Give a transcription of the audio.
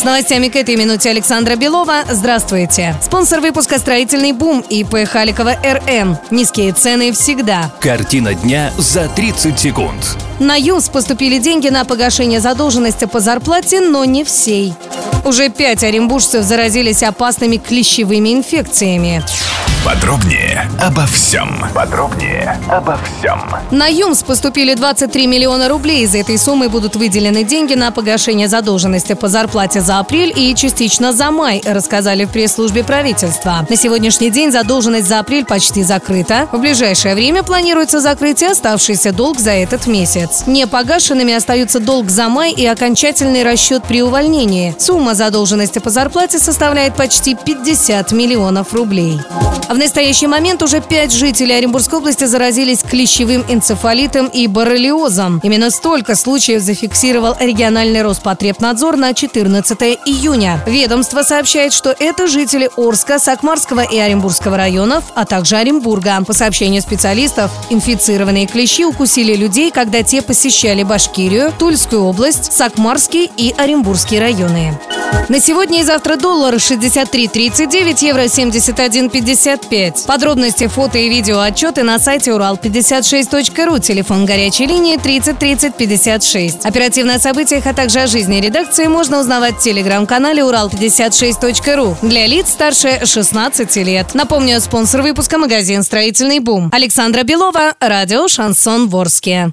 С новостями к этой минуте Александра Белова. Здравствуйте. Спонсор выпуска «Строительный бум» ИП Халикова РН. Низкие цены всегда. Картина дня за 30 секунд. На ЮМС поступили деньги на погашение задолженности по зарплате, но не всей. Уже пять оренбуржцев заразились опасными клещевыми инфекциями. Подробнее обо всем. Подробнее обо всем. На ЮМС поступили 23 миллиона рублей. Из этой суммы будут выделены деньги на погашение задолженности по зарплате за апрель и частично за май, рассказали в пресс-службе правительства. На сегодняшний день задолженность за апрель почти закрыта. В ближайшее время планируется закрытие оставшийся долг за этот месяц. Не погашенными остаются долг за май и окончательный расчет при увольнении. Сумма задолженности по зарплате составляет почти 50 миллионов рублей. В настоящий момент уже пять жителей Оренбургской области заразились клещевым энцефалитом и боррелиозом. Именно столько случаев зафиксировал региональный Роспотребнадзор на 14 июня. Ведомство сообщает, что это жители Орска, Сакмарского и Оренбургского районов, а также Оренбурга. По сообщению специалистов, инфицированные клещи укусили людей, когда те посещали Башкирию, Тульскую область, Сакмарский и Оренбургский районы. На сегодня и завтра доллар 63.39, евро 71.55. Подробности, фото и видео отчеты на сайте урал56.ру, телефон горячей линии 30 30 56. Оперативно о событиях, а также о жизни редакции можно узнавать в телеграм-канале урал56.ру для лиц старше 16 лет. Напомню, спонсор выпуска магазин «Строительный бум». Александра Белова, радио «Шансон Ворске».